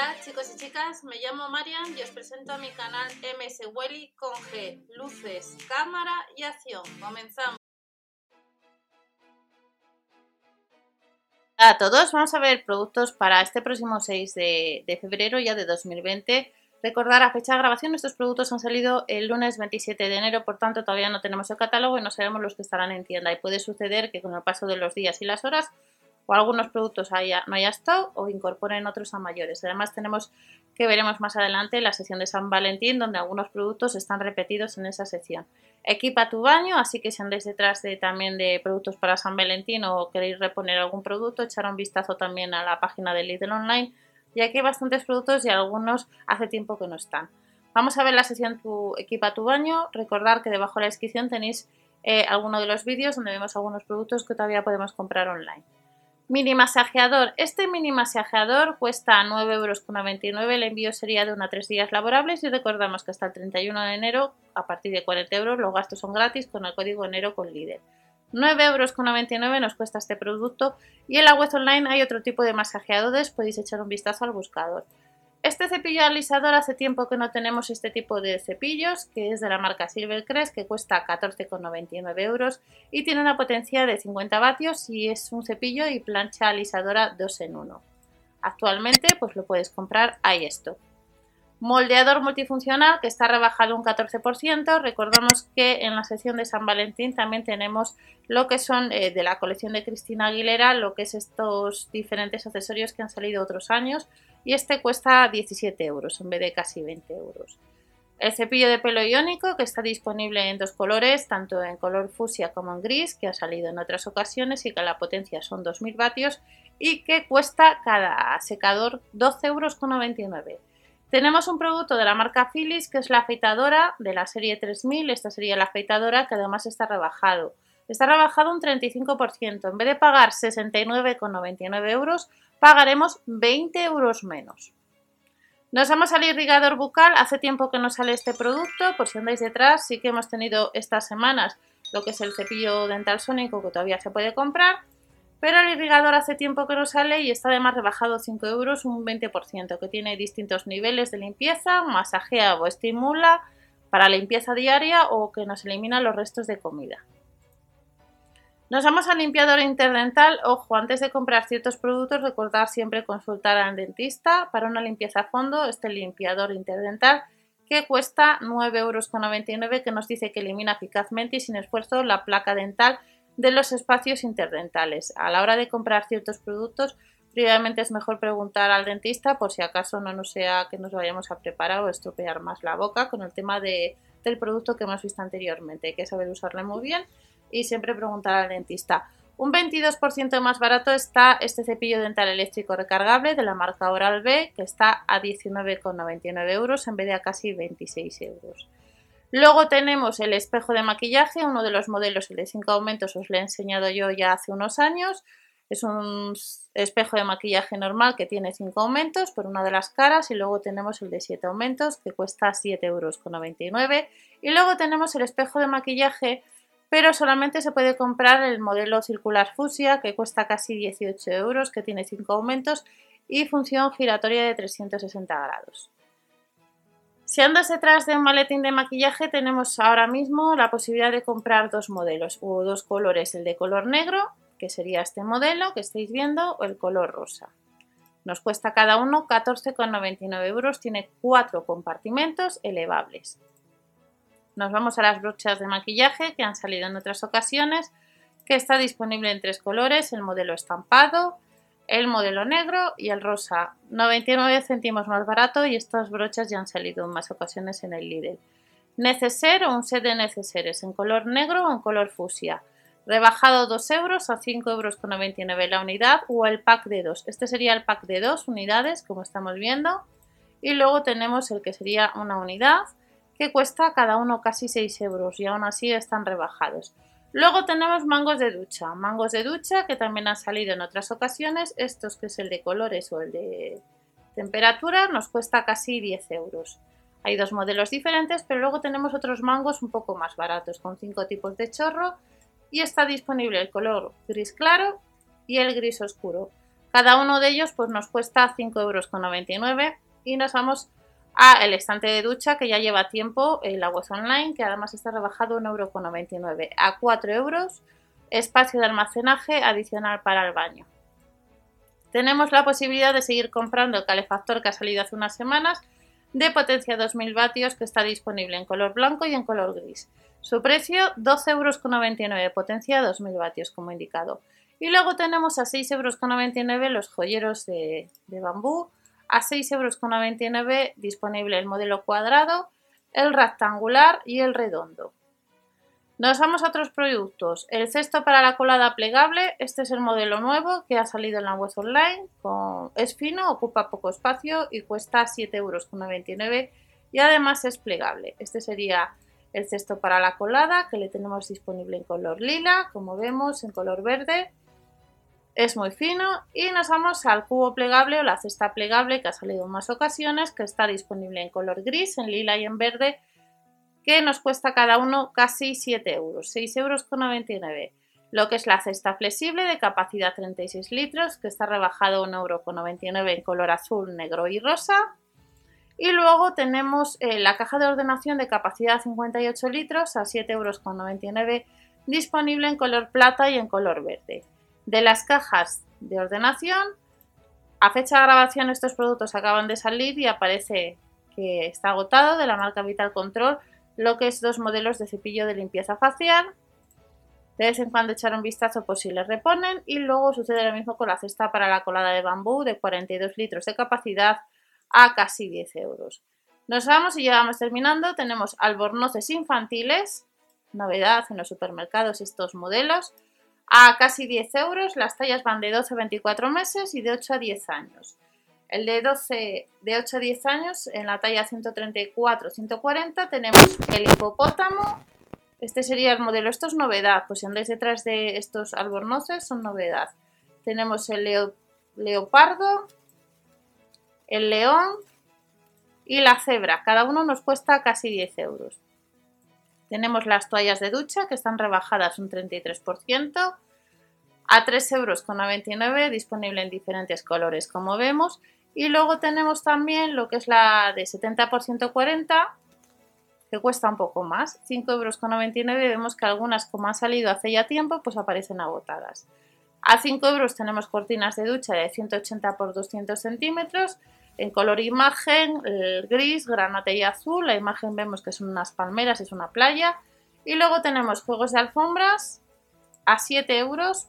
Hola chicos y chicas, me llamo Marian y os presento a mi canal MS Welly con G, luces, cámara y acción. Comenzamos. Hola a todos, vamos a ver productos para este próximo 6 de, de febrero ya de 2020. Recordar a fecha de grabación, estos productos han salido el lunes 27 de enero, por tanto todavía no tenemos el catálogo y no sabemos los que estarán en tienda y puede suceder que con el paso de los días y las horas o algunos productos haya, no haya estado o incorporen otros a mayores. Además tenemos que veremos más adelante la sección de San Valentín donde algunos productos están repetidos en esa sección. Equipa tu baño, así que si andáis detrás de, también de productos para San Valentín o queréis reponer algún producto, echar un vistazo también a la página de Lidl Online, ya que hay bastantes productos y algunos hace tiempo que no están. Vamos a ver la sección tu, Equipa tu baño. Recordar que debajo de la descripción tenéis eh, algunos de los vídeos donde vemos algunos productos que todavía podemos comprar online. Mini masajeador. Este mini masajeador cuesta 9,99 euros. El envío sería de 1 a 3 días laborables y recordamos que hasta el 31 de enero, a partir de 40 euros, los gastos son gratis con el código enero con líder. 9,99 euros nos cuesta este producto y en la web online hay otro tipo de masajeadores, podéis echar un vistazo al buscador. Este cepillo alisador hace tiempo que no tenemos este tipo de cepillos, que es de la marca Silvercrest, que cuesta 14,99 euros y tiene una potencia de 50 vatios y es un cepillo y plancha alisadora 2 en 1. Actualmente pues lo puedes comprar ahí esto. Moldeador multifuncional que está rebajado un 14%. Recordamos que en la sección de San Valentín también tenemos lo que son eh, de la colección de Cristina Aguilera, lo que es estos diferentes accesorios que han salido otros años y este cuesta 17 euros en vez de casi 20 euros. El cepillo de pelo iónico que está disponible en dos colores, tanto en color fucsia como en gris, que ha salido en otras ocasiones y que la potencia son 2000 vatios y que cuesta cada secador 12,99 euros. Tenemos un producto de la marca Philips que es la afeitadora de la serie 3000, esta sería la afeitadora que además está rebajado. Está rebajado un 35%, en vez de pagar 69,99 euros pagaremos 20 euros menos. Nos vamos al irrigador bucal, hace tiempo que no sale este producto, por si andáis detrás, sí que hemos tenido estas semanas lo que es el cepillo dental sónico que todavía se puede comprar, pero el irrigador hace tiempo que no sale y está además rebajado 5 euros, un 20%, que tiene distintos niveles de limpieza, masajea o estimula para limpieza diaria o que nos elimina los restos de comida. Nos vamos al limpiador interdental. Ojo, antes de comprar ciertos productos, recordar siempre consultar al dentista para una limpieza a fondo. Este limpiador interdental que cuesta 9,99 euros, que nos dice que elimina eficazmente y sin esfuerzo la placa dental de los espacios interdentales. A la hora de comprar ciertos productos, previamente es mejor preguntar al dentista por si acaso no nos sea que nos vayamos a preparar o estropear más la boca con el tema de, del producto que hemos visto anteriormente. Hay que saber usarlo muy bien y siempre preguntar al dentista. Un 22% más barato está este cepillo dental eléctrico recargable de la marca Oral B, que está a 19,99 euros en vez de a casi 26 euros. Luego tenemos el espejo de maquillaje, uno de los modelos, el de 5 aumentos, os lo he enseñado yo ya hace unos años. Es un espejo de maquillaje normal que tiene 5 aumentos por una de las caras y luego tenemos el de 7 aumentos que cuesta 7,99 euros. Y luego tenemos el espejo de maquillaje pero solamente se puede comprar el modelo circular fusia que cuesta casi 18 euros, que tiene 5 aumentos y función giratoria de 360 grados. Si andas detrás de un maletín de maquillaje tenemos ahora mismo la posibilidad de comprar dos modelos o dos colores, el de color negro, que sería este modelo que estáis viendo, o el color rosa. Nos cuesta cada uno 14,99 euros, tiene cuatro compartimentos elevables. Nos vamos a las brochas de maquillaje que han salido en otras ocasiones, que está disponible en tres colores, el modelo estampado, el modelo negro y el rosa. 99 céntimos más barato y estas brochas ya han salido en más ocasiones en el Lidl. Neceser o un set de neceseres en color negro o en color fusia. Rebajado 2 euros a 5,99 euros la unidad o el pack de 2. Este sería el pack de 2 unidades, como estamos viendo. Y luego tenemos el que sería una unidad que cuesta cada uno casi 6 euros y aún así están rebajados. Luego tenemos mangos de ducha, mangos de ducha que también han salido en otras ocasiones, estos que es el de colores o el de temperatura nos cuesta casi 10 euros. Hay dos modelos diferentes, pero luego tenemos otros mangos un poco más baratos con cinco tipos de chorro y está disponible el color gris claro y el gris oscuro. Cada uno de ellos pues, nos cuesta 5,99 euros y nos vamos a el estante de ducha que ya lleva tiempo la web online, que además está rebajado 1,99 euro a 4 euros, espacio de almacenaje adicional para el baño. Tenemos la posibilidad de seguir comprando el calefactor que ha salido hace unas semanas de potencia 2000 vatios que está disponible en color blanco y en color gris. Su precio 12,99 euros, potencia 2000 vatios como indicado. Y luego tenemos a 6,99 euros los joyeros de bambú, a 6,99 euros disponible el modelo cuadrado, el rectangular y el redondo. Nos vamos a otros productos. El cesto para la colada plegable, este es el modelo nuevo que ha salido en la web online. es fino, ocupa poco espacio y cuesta 7,99 euros y además es plegable. Este sería el cesto para la colada que le tenemos disponible en color lila, como vemos, en color verde. Es muy fino y nos vamos al cubo plegable o la cesta plegable que ha salido en más ocasiones, que está disponible en color gris, en lila y en verde que nos cuesta cada uno casi 7 euros, 6,99 euros. Lo que es la cesta flexible de capacidad 36 litros, que está rebajado 1,99 euro en color azul, negro y rosa. Y luego tenemos eh, la caja de ordenación de capacidad 58 litros a 7,99 euros, disponible en color plata y en color verde. De las cajas de ordenación, a fecha de grabación estos productos acaban de salir y aparece que está agotado de la marca Vital Control lo que es dos modelos de cepillo de limpieza facial. De vez en cuando echar un vistazo por si les reponen y luego sucede lo mismo con la cesta para la colada de bambú de 42 litros de capacidad a casi 10 euros. Nos vamos y ya vamos terminando. Tenemos albornoces infantiles, novedad en los supermercados estos modelos, a casi 10 euros. Las tallas van de 12 a 24 meses y de 8 a 10 años. El de 12, de 8 a 10 años, en la talla 134-140, tenemos el hipopótamo. Este sería el modelo. Esto es novedad, pues si andáis detrás de estos albornoces, son novedad. Tenemos el leopardo, el león y la cebra. Cada uno nos cuesta casi 10 euros. Tenemos las toallas de ducha que están rebajadas un 33% a 3,99 euros, disponible en diferentes colores como vemos. Y luego tenemos también lo que es la de 70 por 140, que cuesta un poco más, 5,99 euros. Vemos que algunas, como han salido hace ya tiempo, pues aparecen agotadas. A 5 euros tenemos cortinas de ducha de 180 por 200 centímetros, en color imagen, el gris, granate y azul. La imagen vemos que son unas palmeras, es una playa. Y luego tenemos juegos de alfombras a 7 euros,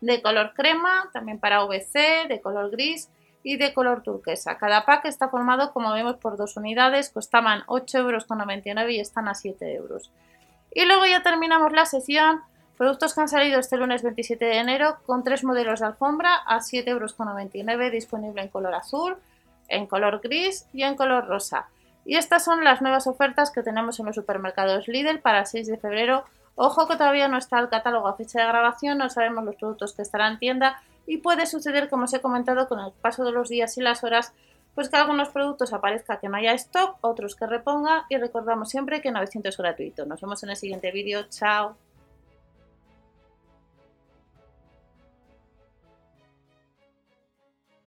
de color crema, también para VC, de color gris y de color turquesa. Cada pack está formado, como vemos, por dos unidades, costaban 8,99 euros y están a 7 euros. Y luego ya terminamos la sección, productos que han salido este lunes 27 de enero con tres modelos de alfombra a 7,99 euros, disponible en color azul, en color gris y en color rosa. Y estas son las nuevas ofertas que tenemos en los supermercados Lidl para el 6 de febrero. Ojo que todavía no está el catálogo a fecha de grabación, no sabemos los productos que estarán en tienda, y puede suceder, como os he comentado, con el paso de los días y las horas, pues que algunos productos aparezca que no haya stock, otros que reponga y recordamos siempre que 900 es gratuito. Nos vemos en el siguiente vídeo. Chao.